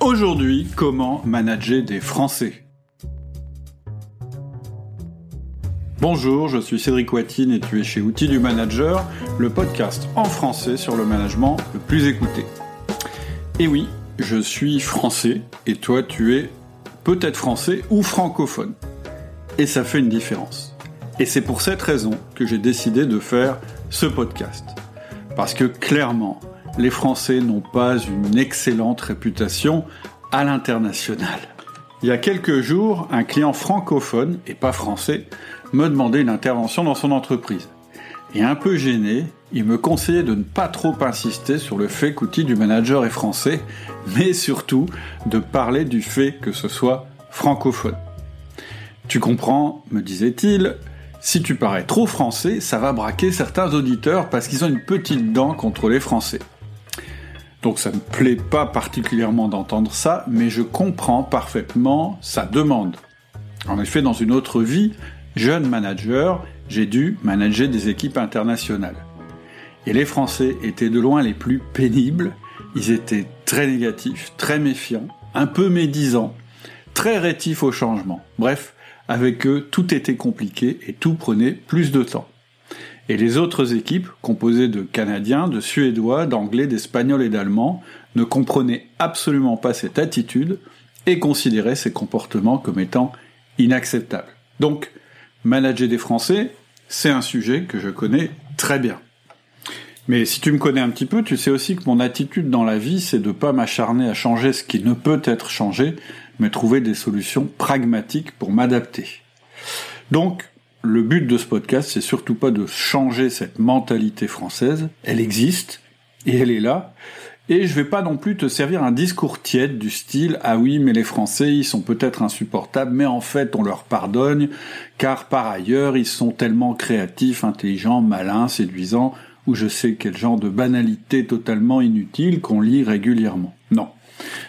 Aujourd'hui, comment manager des Français Bonjour, je suis Cédric Watine et tu es chez Outils du Manager, le podcast en français sur le management le plus écouté. Et oui, je suis français et toi tu es peut-être français ou francophone. Et ça fait une différence. Et c'est pour cette raison que j'ai décidé de faire ce podcast. Parce que clairement, les Français n'ont pas une excellente réputation à l'international. Il y a quelques jours, un client francophone, et pas français, me demandait une intervention dans son entreprise. Et un peu gêné, il me conseillait de ne pas trop insister sur le fait qu'outil du manager est français, mais surtout de parler du fait que ce soit francophone. Tu comprends, me disait-il, si tu parais trop français, ça va braquer certains auditeurs parce qu'ils ont une petite dent contre les Français. Donc ça ne me plaît pas particulièrement d'entendre ça, mais je comprends parfaitement sa demande. En effet, dans une autre vie, jeune manager, j'ai dû manager des équipes internationales. Et les Français étaient de loin les plus pénibles, ils étaient très négatifs, très méfiants, un peu médisants, très rétifs au changement. Bref, avec eux, tout était compliqué et tout prenait plus de temps. Et les autres équipes, composées de Canadiens, de Suédois, d'Anglais, d'Espagnols et d'Allemands, ne comprenaient absolument pas cette attitude et considéraient ces comportements comme étant inacceptables. Donc, manager des Français, c'est un sujet que je connais très bien. Mais si tu me connais un petit peu, tu sais aussi que mon attitude dans la vie, c'est de pas m'acharner à changer ce qui ne peut être changé, mais trouver des solutions pragmatiques pour m'adapter. Donc, le but de ce podcast, c'est surtout pas de changer cette mentalité française. Elle existe et elle est là. Et je vais pas non plus te servir un discours tiède du style ah oui mais les Français ils sont peut-être insupportables mais en fait on leur pardonne car par ailleurs ils sont tellement créatifs, intelligents, malins, séduisants ou je sais quel genre de banalité totalement inutile qu'on lit régulièrement. Non.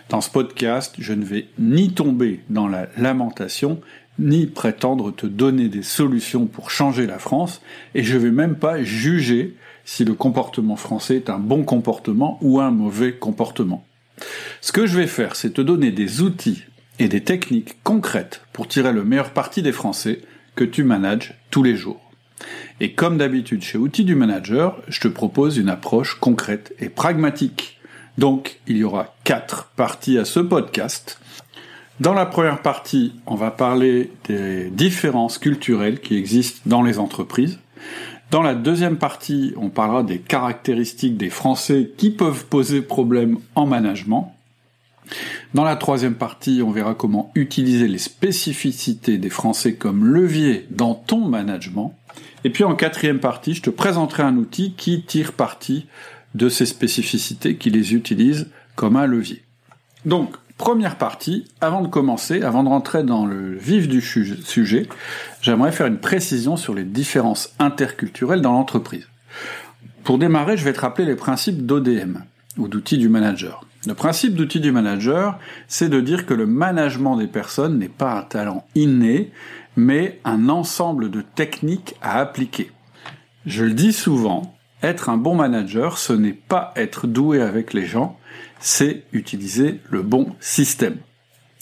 Dans ce podcast, je ne vais ni tomber dans la lamentation, ni prétendre te donner des solutions pour changer la France, et je vais même pas juger si le comportement français est un bon comportement ou un mauvais comportement. Ce que je vais faire, c'est te donner des outils et des techniques concrètes pour tirer le meilleur parti des Français que tu manages tous les jours. Et comme d'habitude chez Outils du Manager, je te propose une approche concrète et pragmatique. Donc, il y aura quatre parties à ce podcast. Dans la première partie, on va parler des différences culturelles qui existent dans les entreprises. Dans la deuxième partie, on parlera des caractéristiques des Français qui peuvent poser problème en management. Dans la troisième partie, on verra comment utiliser les spécificités des Français comme levier dans ton management. Et puis en quatrième partie, je te présenterai un outil qui tire parti de ces spécificités, qui les utilise comme un levier. Donc, première partie, avant de commencer, avant de rentrer dans le vif du sujet, j'aimerais faire une précision sur les différences interculturelles dans l'entreprise. Pour démarrer, je vais te rappeler les principes d'ODM, ou d'outils du manager. Le principe d'outil du manager, c'est de dire que le management des personnes n'est pas un talent inné, mais un ensemble de techniques à appliquer. Je le dis souvent, être un bon manager, ce n'est pas être doué avec les gens, c'est utiliser le bon système.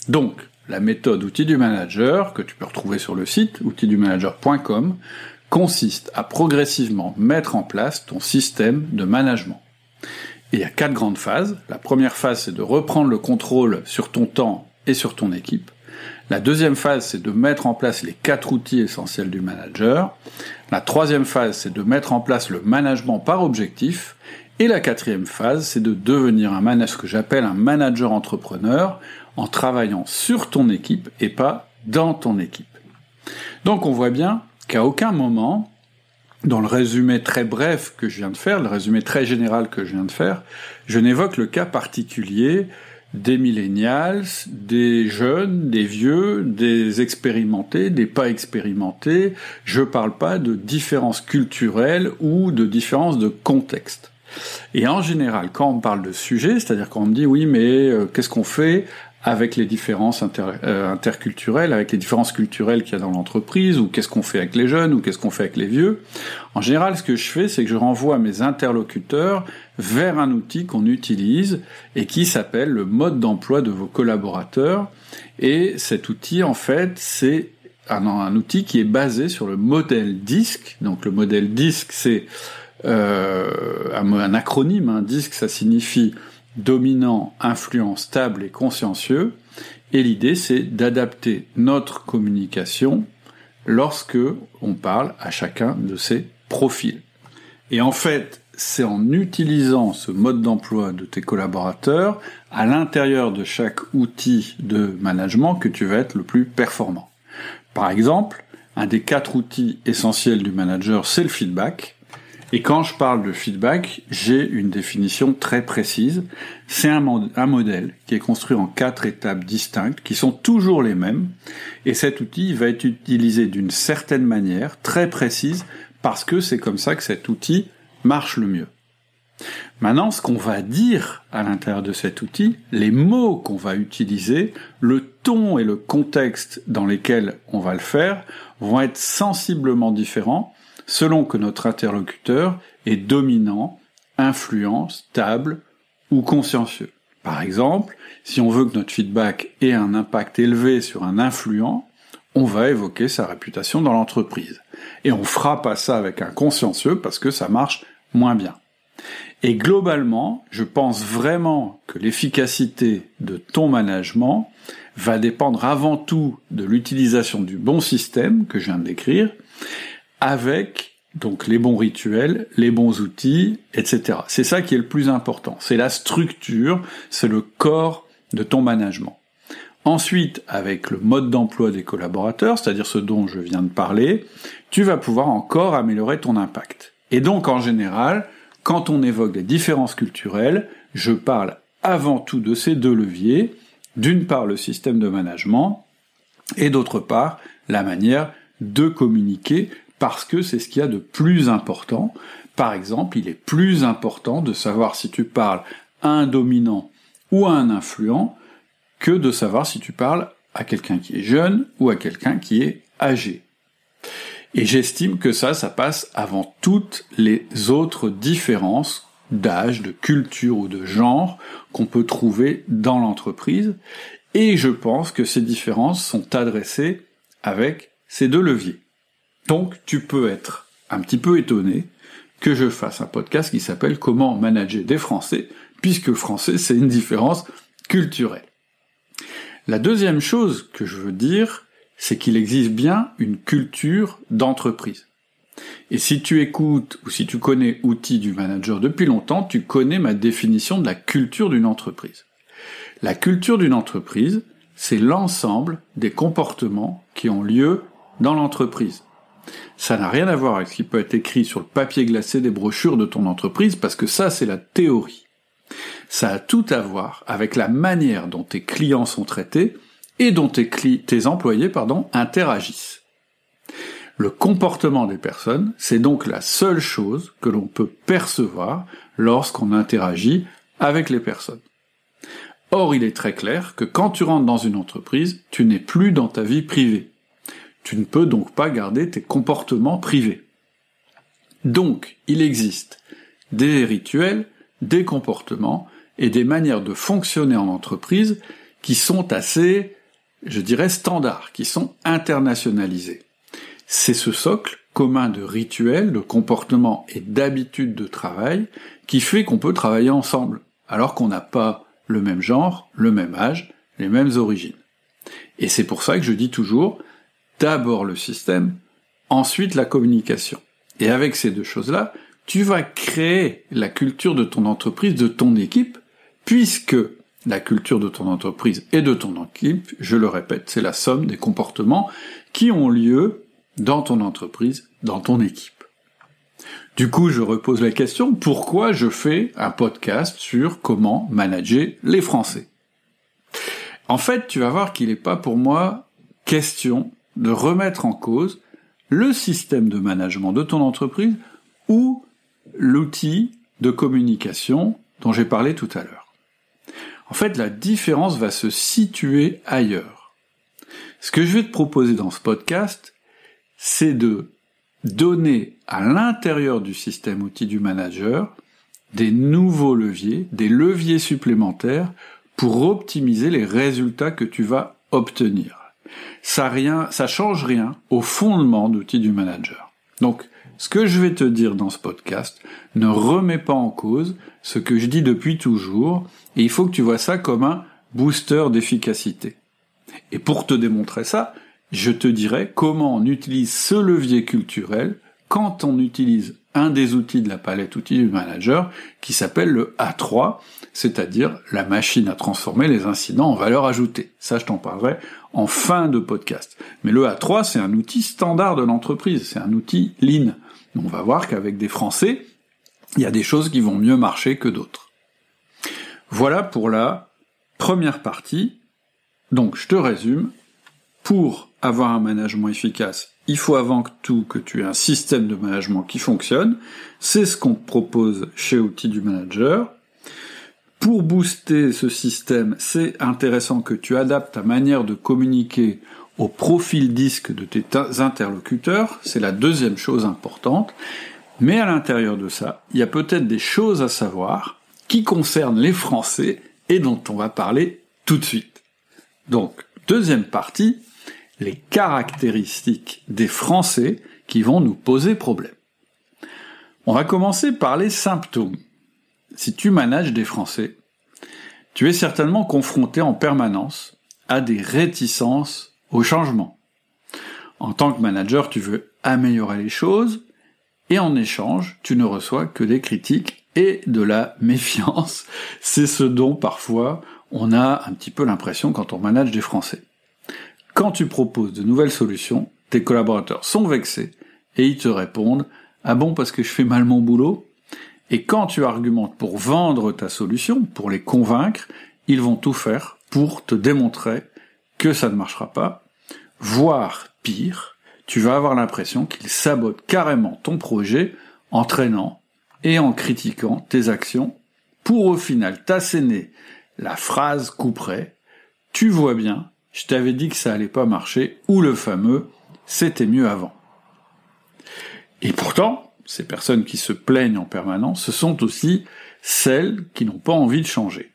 Donc, la méthode outil du manager, que tu peux retrouver sur le site outildumanager.com, consiste à progressivement mettre en place ton système de management. Et il y a quatre grandes phases. La première phase, c'est de reprendre le contrôle sur ton temps et sur ton équipe. La deuxième phase, c'est de mettre en place les quatre outils essentiels du manager. La troisième phase, c'est de mettre en place le management par objectif. Et la quatrième phase, c'est de devenir un manager, ce que j'appelle un manager entrepreneur, en travaillant sur ton équipe et pas dans ton équipe. Donc on voit bien qu'à aucun moment, dans le résumé très bref que je viens de faire, le résumé très général que je viens de faire, je n'évoque le cas particulier des millennials, des jeunes, des vieux, des expérimentés, des pas expérimentés. Je parle pas de différences culturelles ou de différences de contexte. Et en général, quand on parle de sujet, c'est-à-dire quand on me dit oui, mais euh, qu'est-ce qu'on fait avec les différences euh, interculturelles, avec les différences culturelles qu'il y a dans l'entreprise, ou qu'est-ce qu'on fait avec les jeunes, ou qu'est-ce qu'on fait avec les vieux? En général, ce que je fais, c'est que je renvoie mes interlocuteurs vers un outil qu'on utilise et qui s'appelle le mode d'emploi de vos collaborateurs. Et cet outil, en fait, c'est un, un, outil qui est basé sur le modèle DISC. Donc le modèle DISC, c'est un, un, acronyme. Hein. DISC, ça signifie dominant, influent, stable et consciencieux. Et l'idée, c'est d'adapter notre communication lorsque on parle à chacun de ces profils. Et en fait, c'est en utilisant ce mode d'emploi de tes collaborateurs à l'intérieur de chaque outil de management que tu vas être le plus performant. Par exemple, un des quatre outils essentiels du manager, c'est le feedback. Et quand je parle de feedback, j'ai une définition très précise. C'est un, modèle qui est construit en quatre étapes distinctes, qui sont toujours les mêmes. Et cet outil va être utilisé d'une certaine manière, très précise, parce que c'est comme ça que cet outil marche le mieux. Maintenant, ce qu'on va dire à l'intérieur de cet outil, les mots qu'on va utiliser, le ton et le contexte dans lesquels on va le faire vont être sensiblement différents selon que notre interlocuteur est dominant, influent, stable ou consciencieux. Par exemple, si on veut que notre feedback ait un impact élevé sur un influent, on va évoquer sa réputation dans l'entreprise. Et on fera pas ça avec un consciencieux parce que ça marche moins bien. Et globalement, je pense vraiment que l'efficacité de ton management va dépendre avant tout de l'utilisation du bon système que je viens de décrire, avec donc les bons rituels, les bons outils, etc. C'est ça qui est le plus important. C'est la structure, c'est le corps de ton management. Ensuite, avec le mode d'emploi des collaborateurs, c'est-à-dire ce dont je viens de parler, tu vas pouvoir encore améliorer ton impact. Et donc, en général, quand on évoque des différences culturelles, je parle avant tout de ces deux leviers, d'une part le système de management, et d'autre part la manière de communiquer parce que c'est ce qu'il y a de plus important. Par exemple, il est plus important de savoir si tu parles à un dominant ou à un influent que de savoir si tu parles à quelqu'un qui est jeune ou à quelqu'un qui est âgé. Et j'estime que ça, ça passe avant toutes les autres différences d'âge, de culture ou de genre qu'on peut trouver dans l'entreprise. Et je pense que ces différences sont adressées avec ces deux leviers. Donc tu peux être un petit peu étonné que je fasse un podcast qui s'appelle Comment manager des Français, puisque français c'est une différence culturelle. La deuxième chose que je veux dire, c'est qu'il existe bien une culture d'entreprise. Et si tu écoutes ou si tu connais outils du manager depuis longtemps, tu connais ma définition de la culture d'une entreprise. La culture d'une entreprise, c'est l'ensemble des comportements qui ont lieu dans l'entreprise. Ça n'a rien à voir avec ce qui peut être écrit sur le papier glacé des brochures de ton entreprise, parce que ça, c'est la théorie. Ça a tout à voir avec la manière dont tes clients sont traités et dont tes, employés interagissent. Le comportement des personnes, c'est donc la seule chose que l'on peut percevoir lorsqu'on interagit avec les personnes. Or, il est très clair que quand tu rentres dans une entreprise, tu n'es plus dans ta vie privée. Tu ne peux donc pas garder tes comportements privés. Donc, il existe des rituels, des comportements et des manières de fonctionner en entreprise qui sont assez, je dirais, standards, qui sont internationalisés. C'est ce socle commun de rituels, de comportements et d'habitudes de travail qui fait qu'on peut travailler ensemble, alors qu'on n'a pas le même genre, le même âge, les mêmes origines. Et c'est pour ça que je dis toujours, d'abord le système, ensuite la communication. Et avec ces deux choses-là, tu vas créer la culture de ton entreprise, de ton équipe, puisque la culture de ton entreprise et de ton équipe, je le répète, c'est la somme des comportements qui ont lieu dans ton entreprise, dans ton équipe. Du coup, je repose la question, pourquoi je fais un podcast sur comment manager les Français? En fait, tu vas voir qu'il n'est pas pour moi question de remettre en cause le système de management de ton entreprise ou l'outil de communication dont j'ai parlé tout à l'heure. En fait, la différence va se situer ailleurs. Ce que je vais te proposer dans ce podcast, c'est de donner à l'intérieur du système outil du manager des nouveaux leviers, des leviers supplémentaires pour optimiser les résultats que tu vas obtenir. Ça rien, ça change rien au fondement d'outils du manager. Donc, ce que je vais te dire dans ce podcast ne remet pas en cause ce que je dis depuis toujours, et il faut que tu vois ça comme un booster d'efficacité. Et pour te démontrer ça, je te dirai comment on utilise ce levier culturel quand on utilise des outils de la palette outils du manager qui s'appelle le A3, c'est-à-dire la machine à transformer les incidents en valeur ajoutée. Ça, je t'en parlerai en fin de podcast. Mais le A3, c'est un outil standard de l'entreprise, c'est un outil lean. On va voir qu'avec des Français, il y a des choses qui vont mieux marcher que d'autres. Voilà pour la première partie. Donc, je te résume. Pour avoir un management efficace, il faut avant tout que tu aies un système de management qui fonctionne. C'est ce qu'on propose chez Outils du Manager. Pour booster ce système, c'est intéressant que tu adaptes ta manière de communiquer au profil disque de tes interlocuteurs. C'est la deuxième chose importante. Mais à l'intérieur de ça, il y a peut-être des choses à savoir qui concernent les Français et dont on va parler tout de suite. Donc, deuxième partie, les caractéristiques des Français qui vont nous poser problème. On va commencer par les symptômes. Si tu manages des Français, tu es certainement confronté en permanence à des réticences au changement. En tant que manager, tu veux améliorer les choses, et en échange, tu ne reçois que des critiques et de la méfiance. C'est ce dont parfois on a un petit peu l'impression quand on manage des Français. Quand tu proposes de nouvelles solutions, tes collaborateurs sont vexés et ils te répondent Ah bon parce que je fais mal mon boulot? Et quand tu argumentes pour vendre ta solution, pour les convaincre, ils vont tout faire pour te démontrer que ça ne marchera pas, voire pire, tu vas avoir l'impression qu'ils sabotent carrément ton projet en traînant et en critiquant tes actions pour au final t'asséner la phrase couperet tu vois bien, je t'avais dit que ça allait pas marcher, ou le fameux c'était mieux avant. Et pourtant, ces personnes qui se plaignent en permanence, ce sont aussi celles qui n'ont pas envie de changer.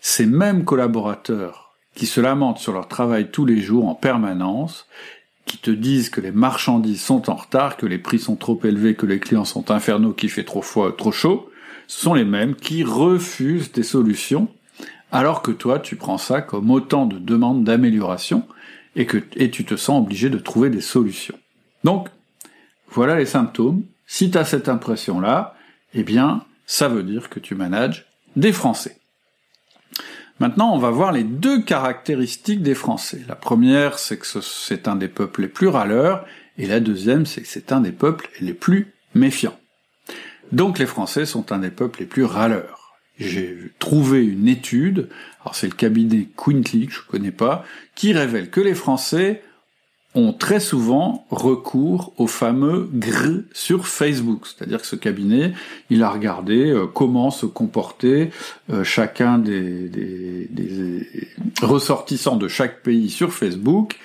Ces mêmes collaborateurs qui se lamentent sur leur travail tous les jours en permanence, qui te disent que les marchandises sont en retard, que les prix sont trop élevés, que les clients sont infernaux, qu'il fait trop froid, trop chaud, ce sont les mêmes qui refusent des solutions alors que toi, tu prends ça comme autant de demandes d'amélioration et que et tu te sens obligé de trouver des solutions. Donc, voilà les symptômes. Si tu as cette impression-là, eh bien, ça veut dire que tu manages des Français. Maintenant, on va voir les deux caractéristiques des Français. La première, c'est que c'est un des peuples les plus râleurs, et la deuxième, c'est que c'est un des peuples les plus méfiants. Donc les Français sont un des peuples les plus râleurs j'ai trouvé une étude, alors c'est le cabinet Quintly, que je connais pas, qui révèle que les Français ont très souvent recours au fameux GR sur Facebook. C'est-à-dire que ce cabinet, il a regardé euh, comment se comportait euh, chacun des, ressortissants de chaque pays sur Facebook,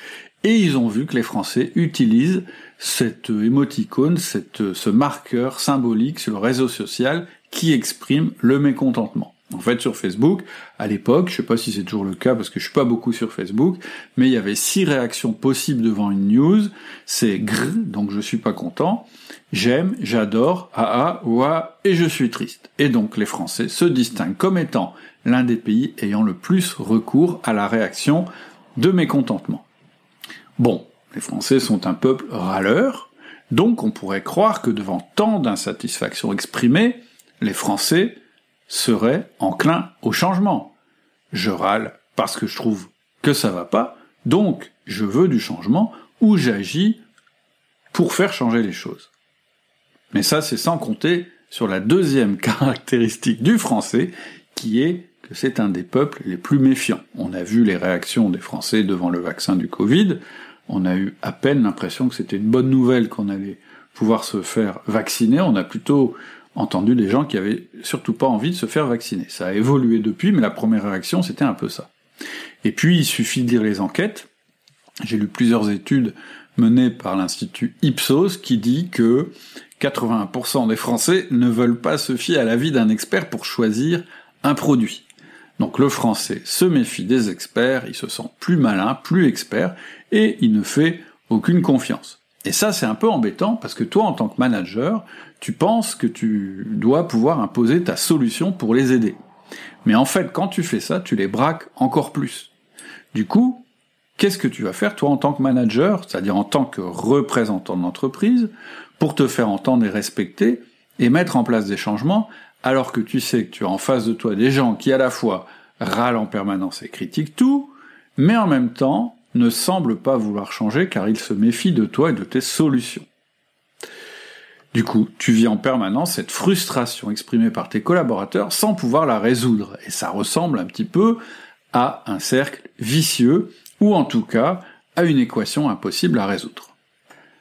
et ils ont vu que les Français utilisent cette émoticône, ce marqueur symbolique sur le réseau social qui exprime le mécontentement. En fait, sur Facebook, à l'époque, je sais pas si c'est toujours le cas parce que je suis pas beaucoup sur Facebook, mais il y avait six réactions possibles devant une news. C'est gr, donc je suis pas content, j'aime, j'adore, aa, ouah, et je suis triste. Et donc les Français se distinguent comme étant l'un des pays ayant le plus recours à la réaction de mécontentement. Bon, les Français sont un peuple râleur, donc on pourrait croire que devant tant d'insatisfaction exprimée, les Français seraient enclins au changement. Je râle parce que je trouve que ça va pas, donc je veux du changement ou j'agis pour faire changer les choses. Mais ça, c'est sans compter sur la deuxième caractéristique du français, qui est que c'est un des peuples les plus méfiants. On a vu les réactions des Français devant le vaccin du Covid, on a eu à peine l'impression que c'était une bonne nouvelle qu'on allait pouvoir se faire vacciner, on a plutôt entendu des gens qui avaient surtout pas envie de se faire vacciner. Ça a évolué depuis, mais la première réaction, c'était un peu ça. Et puis, il suffit de lire les enquêtes. J'ai lu plusieurs études menées par l'Institut Ipsos qui dit que 81% des Français ne veulent pas se fier à l'avis d'un expert pour choisir un produit. Donc le Français se méfie des experts, il se sent plus malin, plus expert, et il ne fait aucune confiance. Et ça, c'est un peu embêtant parce que toi, en tant que manager, tu penses que tu dois pouvoir imposer ta solution pour les aider. Mais en fait, quand tu fais ça, tu les braques encore plus. Du coup, qu'est-ce que tu vas faire, toi, en tant que manager, c'est-à-dire en tant que représentant de l'entreprise, pour te faire entendre et respecter, et mettre en place des changements, alors que tu sais que tu as en face de toi des gens qui à la fois râlent en permanence et critiquent tout, mais en même temps ne semblent pas vouloir changer car ils se méfient de toi et de tes solutions. Du coup, tu vis en permanence cette frustration exprimée par tes collaborateurs sans pouvoir la résoudre, et ça ressemble un petit peu à un cercle vicieux, ou en tout cas à une équation impossible à résoudre.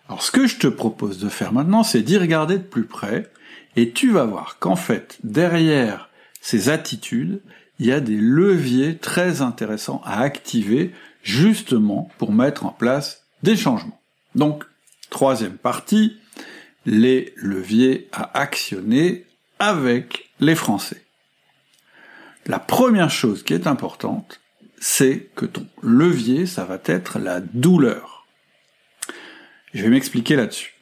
Alors ce que je te propose de faire maintenant, c'est d'y regarder de plus près, et tu vas voir qu'en fait, derrière ces attitudes, il y a des leviers très intéressants à activer justement pour mettre en place des changements. Donc, troisième partie, les leviers à actionner avec les Français. La première chose qui est importante, c'est que ton levier, ça va être la douleur. Je vais m'expliquer là-dessus.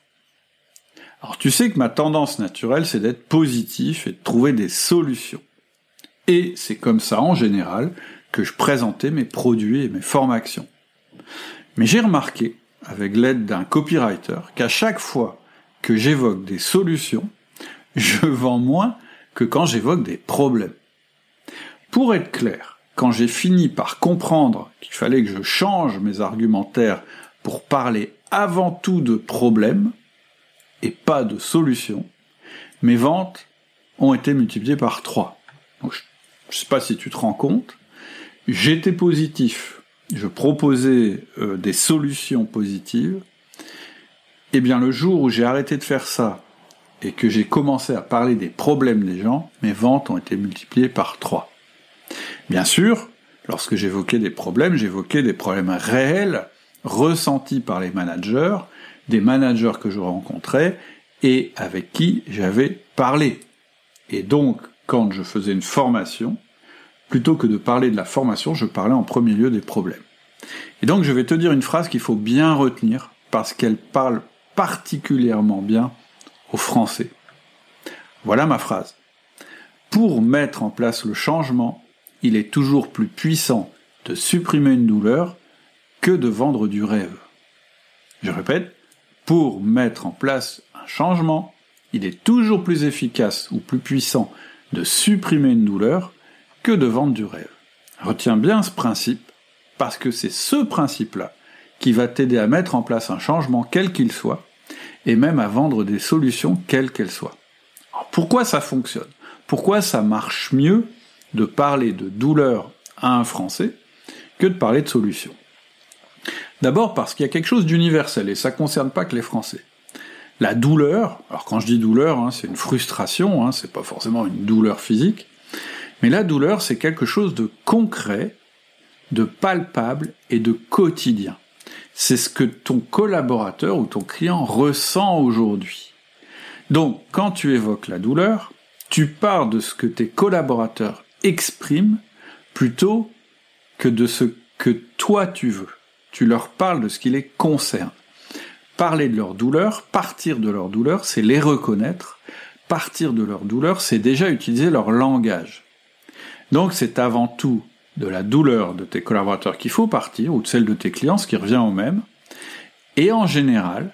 Alors tu sais que ma tendance naturelle, c'est d'être positif et de trouver des solutions. Et c'est comme ça, en général, que je présentais mes produits et mes formations. Mais j'ai remarqué, avec l'aide d'un copywriter, qu'à chaque fois que j'évoque des solutions, je vends moins que quand j'évoque des problèmes. Pour être clair, quand j'ai fini par comprendre qu'il fallait que je change mes argumentaires pour parler avant tout de problèmes et pas de solutions, mes ventes ont été multipliées par 3. Donc, je ne sais pas si tu te rends compte, j'étais positif, je proposais euh, des solutions positives, eh bien le jour où j'ai arrêté de faire ça et que j'ai commencé à parler des problèmes des gens, mes ventes ont été multipliées par 3. Bien sûr, lorsque j'évoquais des problèmes, j'évoquais des problèmes réels ressentis par les managers, des managers que je rencontrais et avec qui j'avais parlé. Et donc, quand je faisais une formation, plutôt que de parler de la formation, je parlais en premier lieu des problèmes. Et donc, je vais te dire une phrase qu'il faut bien retenir parce qu'elle parle particulièrement bien aux Français. Voilà ma phrase. Pour mettre en place le changement, il est toujours plus puissant de supprimer une douleur que de vendre du rêve. Je répète, pour mettre en place un changement, il est toujours plus efficace ou plus puissant de supprimer une douleur de vendre du rêve. Retiens bien ce principe, parce que c'est ce principe-là qui va t'aider à mettre en place un changement quel qu'il soit, et même à vendre des solutions quelles qu'elles soient. pourquoi ça fonctionne? Pourquoi ça marche mieux de parler de douleur à un Français que de parler de solutions D'abord parce qu'il y a quelque chose d'universel, et ça ne concerne pas que les Français. La douleur, alors quand je dis douleur, hein, c'est une frustration, hein, c'est pas forcément une douleur physique, mais la douleur, c'est quelque chose de concret, de palpable et de quotidien. C'est ce que ton collaborateur ou ton client ressent aujourd'hui. Donc, quand tu évoques la douleur, tu pars de ce que tes collaborateurs expriment plutôt que de ce que toi tu veux. Tu leur parles de ce qui les concerne. Parler de leur douleur, partir de leur douleur, c'est les reconnaître. Partir de leur douleur, c'est déjà utiliser leur langage. Donc c'est avant tout de la douleur de tes collaborateurs qu'il faut partir, ou de celle de tes clients, ce qui revient au même. Et en général,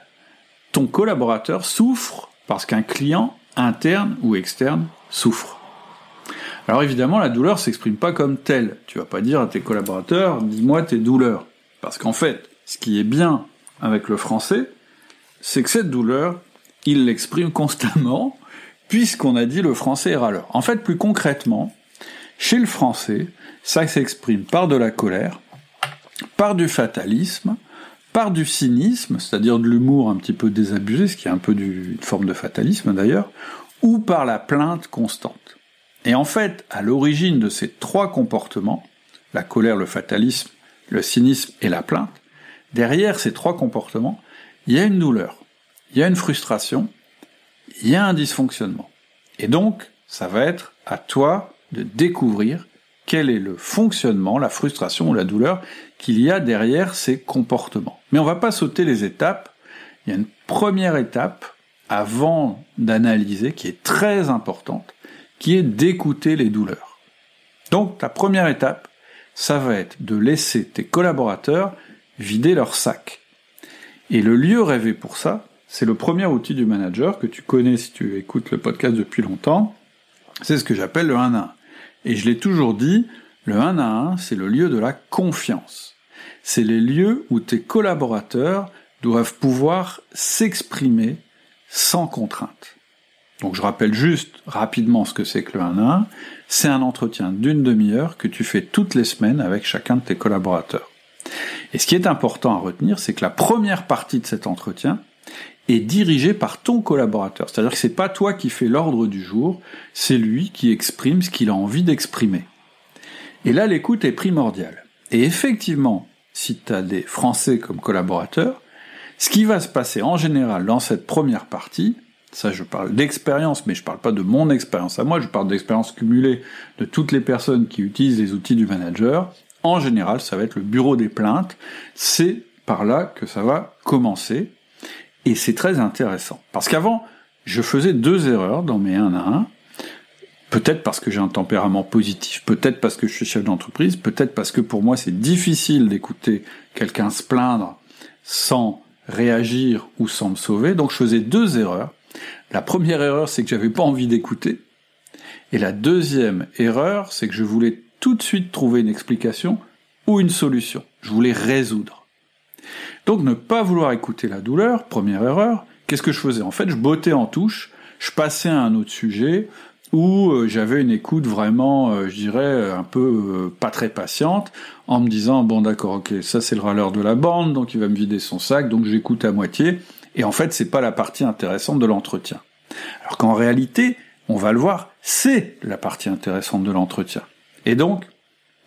ton collaborateur souffre parce qu'un client interne ou externe souffre. Alors évidemment, la douleur s'exprime pas comme telle. Tu vas pas dire à tes collaborateurs, dis-moi tes douleurs. Parce qu'en fait, ce qui est bien avec le français, c'est que cette douleur, il l'exprime constamment, puisqu'on a dit le français est râleur. En fait, plus concrètement, chez le français, ça s'exprime par de la colère, par du fatalisme, par du cynisme, c'est-à-dire de l'humour un petit peu désabusé, ce qui est un peu une forme de fatalisme d'ailleurs, ou par la plainte constante. Et en fait, à l'origine de ces trois comportements, la colère, le fatalisme, le cynisme et la plainte, derrière ces trois comportements, il y a une douleur, il y a une frustration, il y a un dysfonctionnement. Et donc, ça va être à toi de découvrir quel est le fonctionnement, la frustration ou la douleur qu'il y a derrière ces comportements. Mais on va pas sauter les étapes. Il y a une première étape avant d'analyser qui est très importante, qui est d'écouter les douleurs. Donc la première étape, ça va être de laisser tes collaborateurs vider leur sac. Et le lieu rêvé pour ça, c'est le premier outil du manager que tu connais si tu écoutes le podcast depuis longtemps. C'est ce que j'appelle le 1 à 1. Et je l'ai toujours dit, le 1 à 1, c'est le lieu de la confiance. C'est les lieux où tes collaborateurs doivent pouvoir s'exprimer sans contrainte. Donc je rappelle juste rapidement ce que c'est que le 1 à 1. C'est un entretien d'une demi-heure que tu fais toutes les semaines avec chacun de tes collaborateurs. Et ce qui est important à retenir, c'est que la première partie de cet entretien est dirigée par ton collaborateur. C'est-à-dire que c'est pas toi qui fais l'ordre du jour, c'est lui qui exprime ce qu'il a envie d'exprimer. Et là, l'écoute est primordiale. Et effectivement, si tu as des Français comme collaborateurs, ce qui va se passer en général dans cette première partie, ça je parle d'expérience, mais je parle pas de mon expérience à moi, je parle d'expérience cumulée de toutes les personnes qui utilisent les outils du manager, en général, ça va être le bureau des plaintes. C'est par là que ça va commencer. Et c'est très intéressant. Parce qu'avant, je faisais deux erreurs dans mes 1 à 1. Peut-être parce que j'ai un tempérament positif, peut-être parce que je suis chef d'entreprise, peut-être parce que pour moi c'est difficile d'écouter quelqu'un se plaindre sans réagir ou sans me sauver. Donc je faisais deux erreurs. La première erreur, c'est que j'avais pas envie d'écouter. Et la deuxième erreur, c'est que je voulais tout de suite trouver une explication ou une solution. Je voulais résoudre. Donc ne pas vouloir écouter la douleur, première erreur, qu'est-ce que je faisais? En fait, je bottais en touche, je passais à un autre sujet où euh, j'avais une écoute vraiment, euh, je dirais, un peu euh, pas très patiente, en me disant, bon d'accord, ok, ça c'est le râleur de la bande, donc il va me vider son sac, donc j'écoute à moitié, et en fait c'est pas la partie intéressante de l'entretien. Alors qu'en réalité, on va le voir, c'est la partie intéressante de l'entretien. Et donc,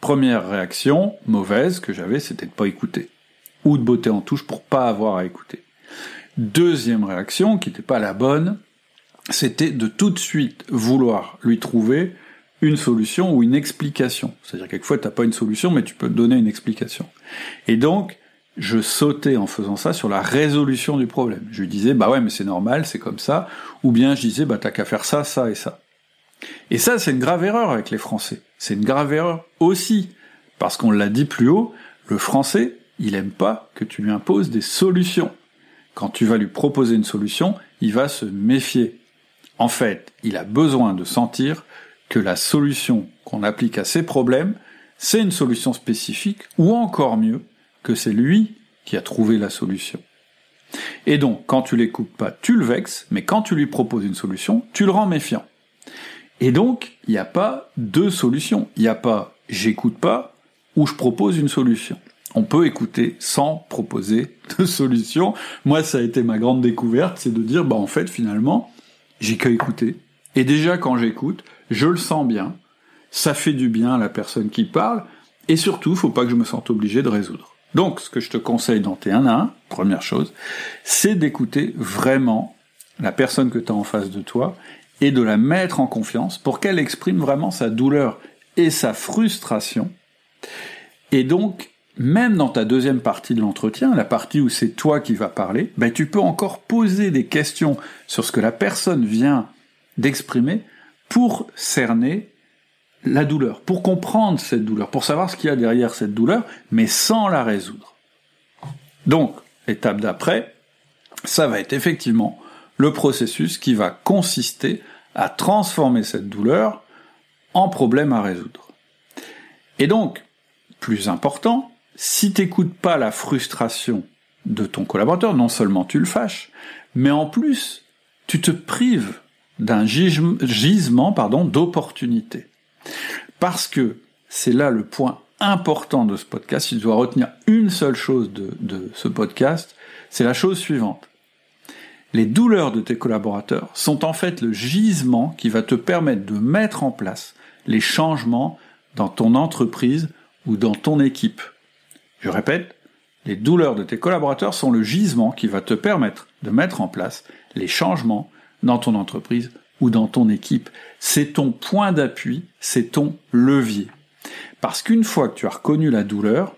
première réaction mauvaise que j'avais, c'était de pas écouter. Ou de botter en touche pour pas avoir à écouter. Deuxième réaction, qui n'était pas la bonne, c'était de tout de suite vouloir lui trouver une solution ou une explication. C'est-à-dire quelquefois t'as pas une solution, mais tu peux donner une explication. Et donc, je sautais en faisant ça sur la résolution du problème. Je lui disais, bah ouais, mais c'est normal, c'est comme ça. Ou bien je disais, bah t'as qu'à faire ça, ça et ça. Et ça, c'est une grave erreur avec les Français. C'est une grave erreur aussi. Parce qu'on l'a dit plus haut, le Français, il aime pas que tu lui imposes des solutions. Quand tu vas lui proposer une solution, il va se méfier. En fait, il a besoin de sentir que la solution qu'on applique à ses problèmes, c'est une solution spécifique, ou encore mieux, que c'est lui qui a trouvé la solution. Et donc, quand tu l'écoutes pas, tu le vexes, mais quand tu lui proposes une solution, tu le rends méfiant. Et donc, il n'y a pas deux solutions. Il n'y a pas j'écoute pas ou je propose une solution. On peut écouter sans proposer de solution. Moi, ça a été ma grande découverte, c'est de dire, bah en fait, finalement, j'ai qu'à écouter. Et déjà, quand j'écoute, je le sens bien. Ça fait du bien à la personne qui parle. Et surtout, faut pas que je me sente obligé de résoudre. Donc, ce que je te conseille dans tes 1 à 1, première chose, c'est d'écouter vraiment la personne que tu as en face de toi et de la mettre en confiance pour qu'elle exprime vraiment sa douleur et sa frustration. Et donc, même dans ta deuxième partie de l'entretien, la partie où c'est toi qui vas parler, ben tu peux encore poser des questions sur ce que la personne vient d'exprimer pour cerner la douleur, pour comprendre cette douleur, pour savoir ce qu'il y a derrière cette douleur, mais sans la résoudre. Donc, l'étape d'après, ça va être effectivement le processus qui va consister à transformer cette douleur en problème à résoudre. Et donc, plus important, si t'écoutes pas la frustration de ton collaborateur, non seulement tu le fâches, mais en plus, tu te prives d'un gisement pardon, d'opportunité. Parce que c'est là le point important de ce podcast, si tu dois retenir une seule chose de ce podcast, c'est la chose suivante Les douleurs de tes collaborateurs sont en fait le gisement qui va te permettre de mettre en place les changements dans ton entreprise ou dans ton équipe. Je répète, les douleurs de tes collaborateurs sont le gisement qui va te permettre de mettre en place les changements dans ton entreprise ou dans ton équipe. C'est ton point d'appui, c'est ton levier. Parce qu'une fois que tu as reconnu la douleur,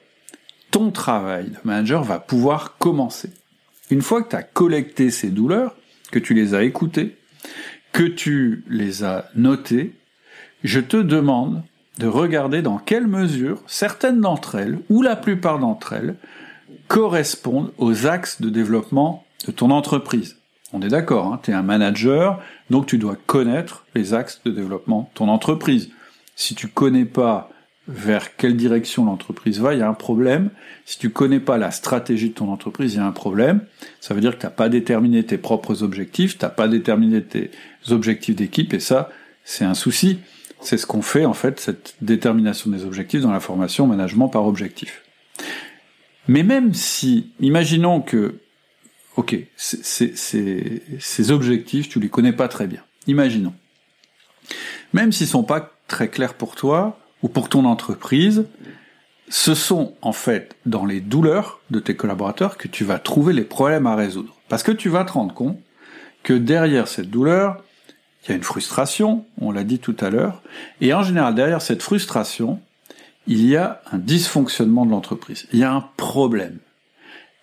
ton travail de manager va pouvoir commencer. Une fois que tu as collecté ces douleurs, que tu les as écoutées, que tu les as notées, je te demande de regarder dans quelle mesure certaines d'entre elles, ou la plupart d'entre elles, correspondent aux axes de développement de ton entreprise. On est d'accord, hein, tu es un manager, donc tu dois connaître les axes de développement de ton entreprise. Si tu connais pas vers quelle direction l'entreprise va, il y a un problème. Si tu connais pas la stratégie de ton entreprise, il y a un problème. Ça veut dire que tu n'as pas déterminé tes propres objectifs, tu n'as pas déterminé tes objectifs d'équipe, et ça, c'est un souci. C'est ce qu'on fait, en fait, cette détermination des objectifs dans la formation management par objectif. Mais même si, imaginons que, ok, ces objectifs, tu les connais pas très bien. Imaginons. Même s'ils sont pas très clairs pour toi, ou pour ton entreprise, ce sont en fait dans les douleurs de tes collaborateurs que tu vas trouver les problèmes à résoudre. Parce que tu vas te rendre compte que derrière cette douleur, il y a une frustration, on l'a dit tout à l'heure, et en général derrière cette frustration, il y a un dysfonctionnement de l'entreprise, il y a un problème.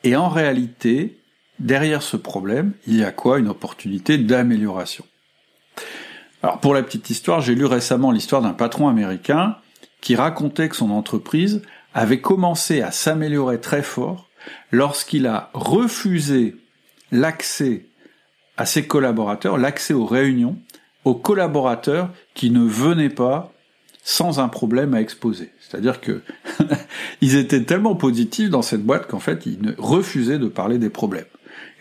Et en réalité, derrière ce problème, il y a quoi? Une opportunité d'amélioration. Alors pour la petite histoire, j'ai lu récemment l'histoire d'un patron américain qui racontait que son entreprise avait commencé à s'améliorer très fort lorsqu'il a refusé l'accès à ses collaborateurs, l'accès aux réunions, aux collaborateurs qui ne venaient pas sans un problème à exposer. C'est-à-dire que ils étaient tellement positifs dans cette boîte qu'en fait, ils refusaient de parler des problèmes.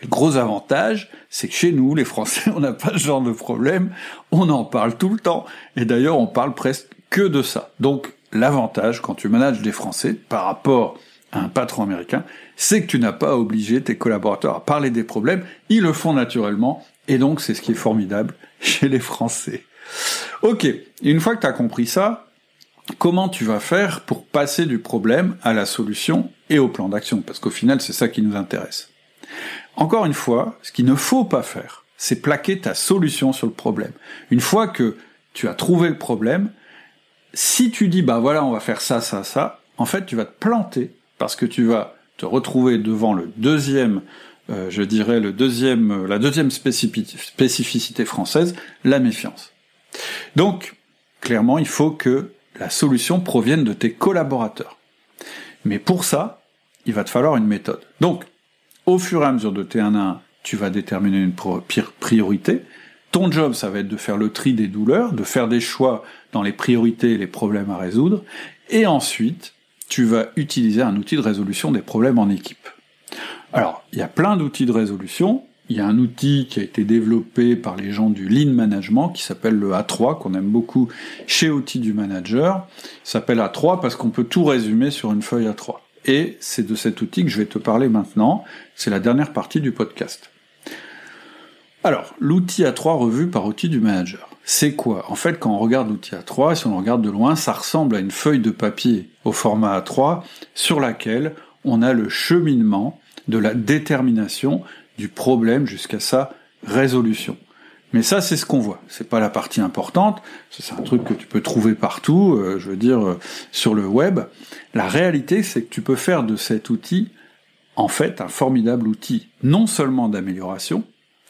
le gros avantage, c'est que chez nous, les Français, on n'a pas ce genre de problème, on en parle tout le temps. Et d'ailleurs, on parle presque que de ça. Donc l'avantage quand tu manages des Français par rapport à un patron américain, c'est que tu n'as pas obligé tes collaborateurs à parler des problèmes, ils le font naturellement, et donc c'est ce qui est formidable chez les Français. Ok, une fois que tu as compris ça, comment tu vas faire pour passer du problème à la solution et au plan d'action? Parce qu'au final, c'est ça qui nous intéresse. Encore une fois, ce qu'il ne faut pas faire, c'est plaquer ta solution sur le problème. Une fois que tu as trouvé le problème, si tu dis bah voilà on va faire ça ça ça, en fait tu vas te planter parce que tu vas te retrouver devant le deuxième, euh, je dirais euh, la deuxième spécificité française, la méfiance. Donc clairement il faut que la solution provienne de tes collaborateurs. Mais pour ça, il va te falloir une méthode. Donc, au fur et à mesure de tes 1 à 1, tu vas déterminer une priorité, ton job, ça va être de faire le tri des douleurs, de faire des choix dans les priorités et les problèmes à résoudre, et ensuite, tu vas utiliser un outil de résolution des problèmes en équipe. Alors, il y a plein d'outils de résolution. Il y a un outil qui a été développé par les gens du Lean Management qui s'appelle le A3, qu'on aime beaucoup chez Outils du Manager. Il s'appelle A3 parce qu'on peut tout résumer sur une feuille A3. Et c'est de cet outil que je vais te parler maintenant. C'est la dernière partie du podcast. Alors, l'outil A3 revu par outil du manager. C'est quoi? En fait, quand on regarde l'outil A3, si on regarde de loin, ça ressemble à une feuille de papier au format A3 sur laquelle on a le cheminement de la détermination du problème jusqu'à sa résolution. Mais ça, c'est ce qu'on voit. C'est pas la partie importante. C'est un truc que tu peux trouver partout, euh, je veux dire, euh, sur le web. La réalité, c'est que tu peux faire de cet outil, en fait, un formidable outil, non seulement d'amélioration,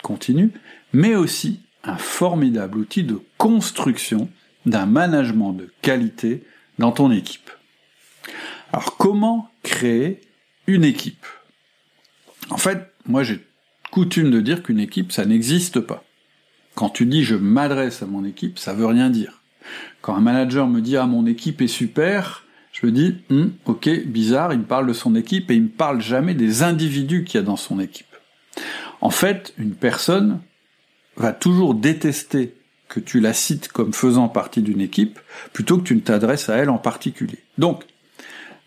continue, mais aussi un formidable outil de construction d'un management de qualité dans ton équipe. Alors comment créer une équipe? En fait, moi j'ai coutume de dire qu'une équipe, ça n'existe pas. Quand tu dis je m'adresse à mon équipe, ça veut rien dire. Quand un manager me dit ah mon équipe est super, je me dis hum, ok bizarre, il me parle de son équipe et il me parle jamais des individus qu'il y a dans son équipe. En fait, une personne va toujours détester que tu la cites comme faisant partie d'une équipe, plutôt que tu ne t'adresses à elle en particulier. Donc,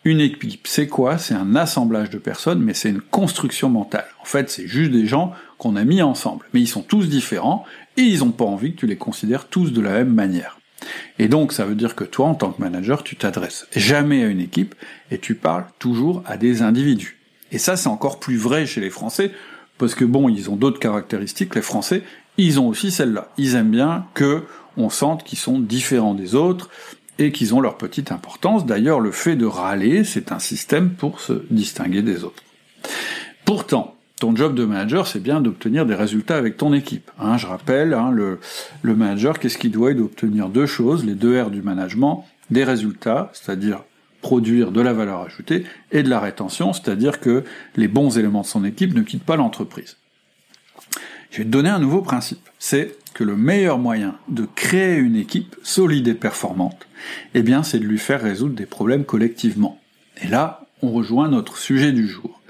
une équipe, c'est quoi? C'est un assemblage de personnes, mais c'est une construction mentale. En fait, c'est juste des gens qu'on a mis ensemble. Mais ils sont tous différents et ils n'ont pas envie que tu les considères tous de la même manière. Et donc, ça veut dire que toi, en tant que manager, tu t'adresses jamais à une équipe et tu parles toujours à des individus. Et ça, c'est encore plus vrai chez les Français, parce que bon, ils ont d'autres caractéristiques, les Français, ils ont aussi celle-là. Ils aiment bien que on sente qu'ils sont différents des autres et qu'ils ont leur petite importance. D'ailleurs, le fait de râler, c'est un système pour se distinguer des autres. Pourtant, ton job de manager, c'est bien d'obtenir des résultats avec ton équipe. Hein, je rappelle, hein, le, manager, qu'est-ce qu'il doit? Il doit obtenir deux choses, les deux R du management, des résultats, c'est-à-dire produire de la valeur ajoutée, et de la rétention, c'est-à-dire que les bons éléments de son équipe ne quittent pas l'entreprise. Je vais te donner un nouveau principe. C'est le meilleur moyen de créer une équipe solide et performante, eh bien, c'est de lui faire résoudre des problèmes collectivement. Et là, on rejoint notre sujet du jour.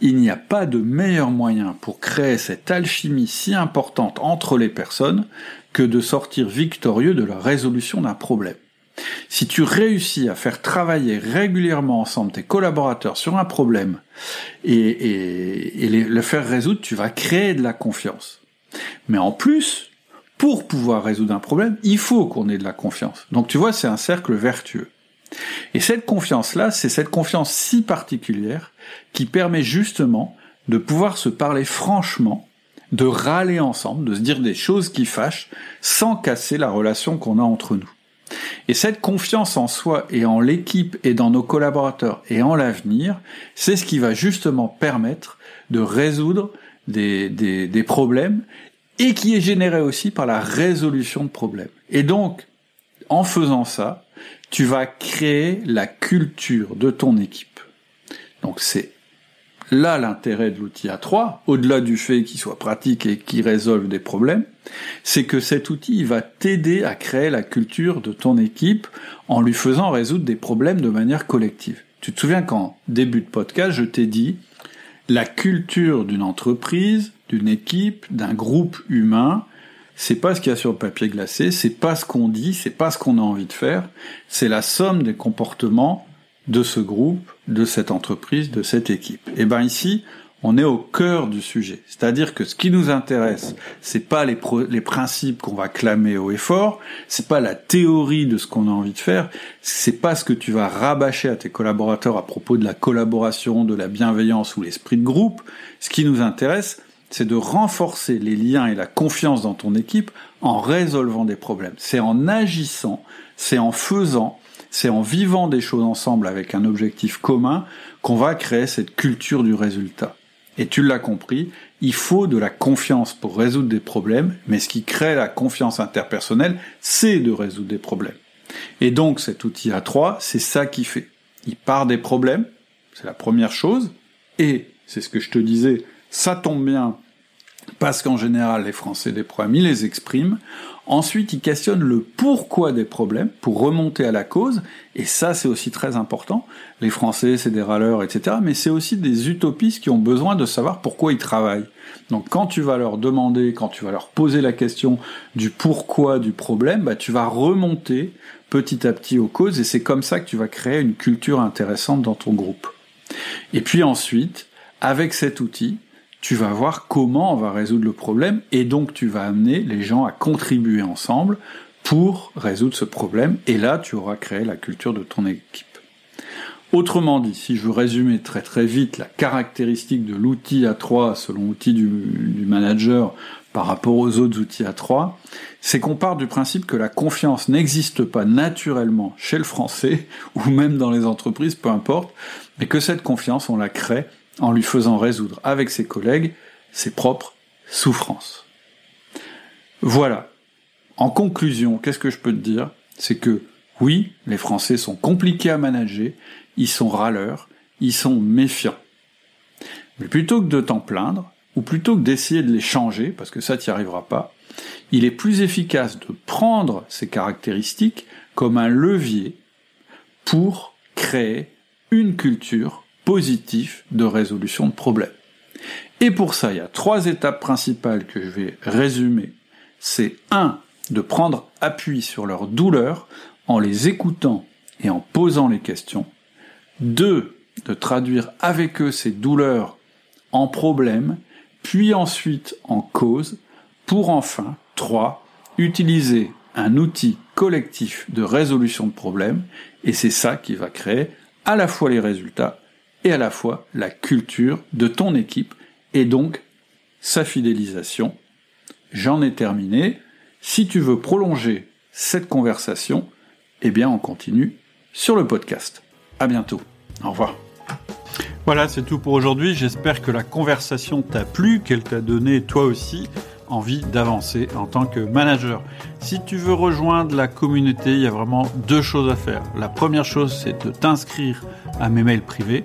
Il n'y a pas de meilleur moyen pour créer cette alchimie si importante entre les personnes que de sortir victorieux de la résolution d'un problème. Si tu réussis à faire travailler régulièrement ensemble tes collaborateurs sur un problème et, le faire résoudre, tu vas créer de la confiance. Mais en plus, pour pouvoir résoudre un problème, il faut qu'on ait de la confiance. Donc tu vois, c'est un cercle vertueux. Et cette confiance-là, c'est cette confiance si particulière qui permet justement de pouvoir se parler franchement, de râler ensemble, de se dire des choses qui fâchent, sans casser la relation qu'on a entre nous. Et cette confiance en soi et en l'équipe et dans nos collaborateurs et en l'avenir, c'est ce qui va justement permettre de résoudre des, des, problèmes et qui est généré aussi par la résolution de problèmes. Et donc, en faisant ça, tu vas créer la culture de ton équipe. Donc c'est là l'intérêt de l'outil A3, au-delà du fait qu'il soit pratique et qu'il résolve des problèmes, c'est que cet outil va t'aider à créer la culture de ton équipe en lui faisant résoudre des problèmes de manière collective. Tu te souviens qu'en début de podcast, je t'ai dit la culture d'une entreprise, d'une équipe, d'un groupe humain, c'est pas ce qu'il y a sur le papier glacé, c'est pas ce qu'on dit, c'est pas ce qu'on a envie de faire, c'est la somme des comportements de ce groupe, de cette entreprise, de cette équipe. Et ben ici, on est au cœur du sujet. C'est-à-dire que ce qui nous intéresse, c'est pas les, les principes qu'on va clamer haut et fort, c'est pas la théorie de ce qu'on a envie de faire, c'est pas ce que tu vas rabâcher à tes collaborateurs à propos de la collaboration, de la bienveillance ou l'esprit de groupe. Ce qui nous intéresse, c'est de renforcer les liens et la confiance dans ton équipe en résolvant des problèmes. C'est en agissant, c'est en faisant, c'est en vivant des choses ensemble avec un objectif commun qu'on va créer cette culture du résultat. Et tu l'as compris, il faut de la confiance pour résoudre des problèmes, mais ce qui crée la confiance interpersonnelle, c'est de résoudre des problèmes. Et donc cet outil A3, c'est ça qui fait. Il part des problèmes, c'est la première chose, et c'est ce que je te disais, ça tombe bien parce qu'en général les Français des problèmes, ils les expriment. Ensuite, ils questionnent le pourquoi des problèmes pour remonter à la cause, et ça c'est aussi très important. Les Français, c'est des râleurs, etc. Mais c'est aussi des utopistes qui ont besoin de savoir pourquoi ils travaillent. Donc quand tu vas leur demander, quand tu vas leur poser la question du pourquoi du problème, bah, tu vas remonter petit à petit aux causes, et c'est comme ça que tu vas créer une culture intéressante dans ton groupe. Et puis ensuite, avec cet outil, tu vas voir comment on va résoudre le problème et donc tu vas amener les gens à contribuer ensemble pour résoudre ce problème et là tu auras créé la culture de ton équipe. Autrement dit, si je veux résumer très très vite la caractéristique de l'outil A3 selon l'outil du, manager par rapport aux autres outils A3, c'est qu'on part du principe que la confiance n'existe pas naturellement chez le français ou même dans les entreprises, peu importe, mais que cette confiance on la crée en lui faisant résoudre avec ses collègues ses propres souffrances. Voilà. En conclusion, qu'est-ce que je peux te dire? C'est que oui, les Français sont compliqués à manager, ils sont râleurs, ils sont méfiants. Mais plutôt que de t'en plaindre, ou plutôt que d'essayer de les changer, parce que ça t'y arrivera pas, il est plus efficace de prendre ces caractéristiques comme un levier pour créer une culture de résolution de problèmes. Et pour ça, il y a trois étapes principales que je vais résumer. C'est un, de prendre appui sur leurs douleurs en les écoutant et en posant les questions. Deux, de traduire avec eux ces douleurs en problèmes, puis ensuite en cause, pour enfin, 3. Utiliser un outil collectif de résolution de problèmes, et c'est ça qui va créer à la fois les résultats et à la fois la culture de ton équipe, et donc sa fidélisation. J'en ai terminé. Si tu veux prolonger cette conversation, eh bien on continue sur le podcast. À bientôt. Au revoir. Voilà, c'est tout pour aujourd'hui. J'espère que la conversation t'a plu, qu'elle t'a donné toi aussi envie d'avancer en tant que manager. Si tu veux rejoindre la communauté, il y a vraiment deux choses à faire. La première chose, c'est de t'inscrire à mes mails privés.